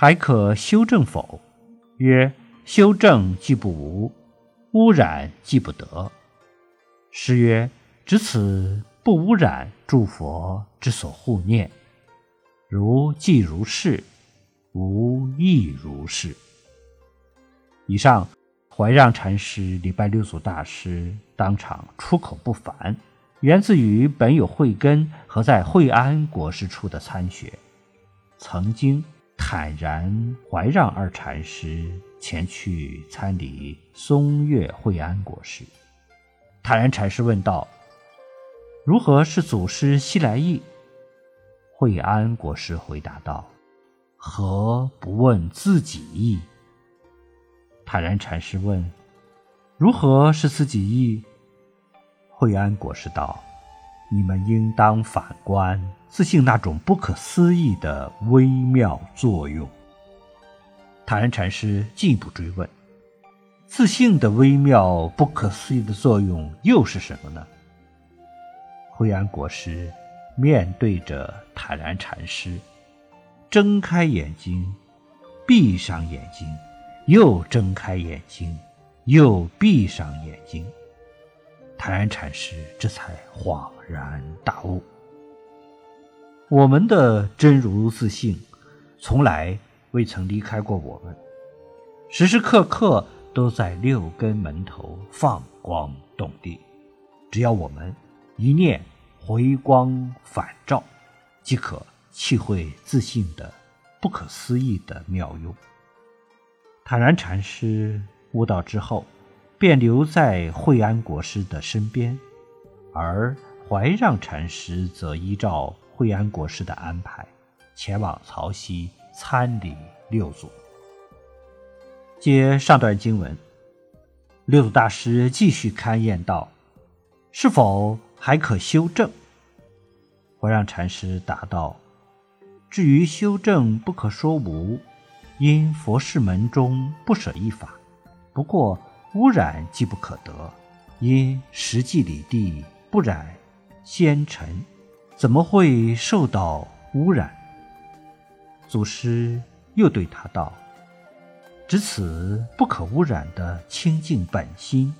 还可修正否？”曰：“修正既不无，污染既不得。”诗曰：“只此不污染，诸佛之所护念。如既如是，无亦如是。”以上，怀让禅师礼拜六祖大师当场出口不凡。源自于本有慧根和在惠安国师处的参学，曾经坦然怀让二禅师前去参礼松岳惠安国师。坦然禅师问道：“如何是祖师西来意？”惠安国师回答道：“何不问自己意？”坦然禅师问：“如何是自己意？”惠安国师道：“你们应当反观自信那种不可思议的微妙作用。”坦然禅师进一步追问：“自信的微妙不可思议的作用又是什么呢？”惠安国师面对着坦然禅师，睁开眼睛，闭上眼睛，又睁开眼睛，又闭上眼睛。坦然禅师这才恍然大悟：我们的真如自性，从来未曾离开过我们，时时刻刻都在六根门头放光动地。只要我们一念回光返照，即可契会自信的不可思议的妙用。坦然禅师悟道之后。便留在惠安国师的身边，而怀让禅师则依照惠安国师的安排，前往曹溪参礼六祖。接上段经文，六祖大师继续勘验道：“是否还可修正？”怀让禅师答道：“至于修正，不可说无，因佛事门中不舍一法。不过。”污染既不可得，因实际里地不染纤尘，怎么会受到污染？祖师又对他道：“只此不可污染的清净本心，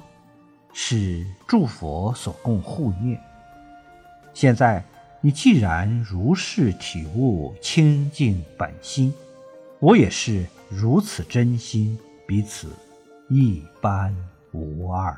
是诸佛所供护念。现在你既然如是体悟清净本心，我也是如此真心，彼此。”一般无二。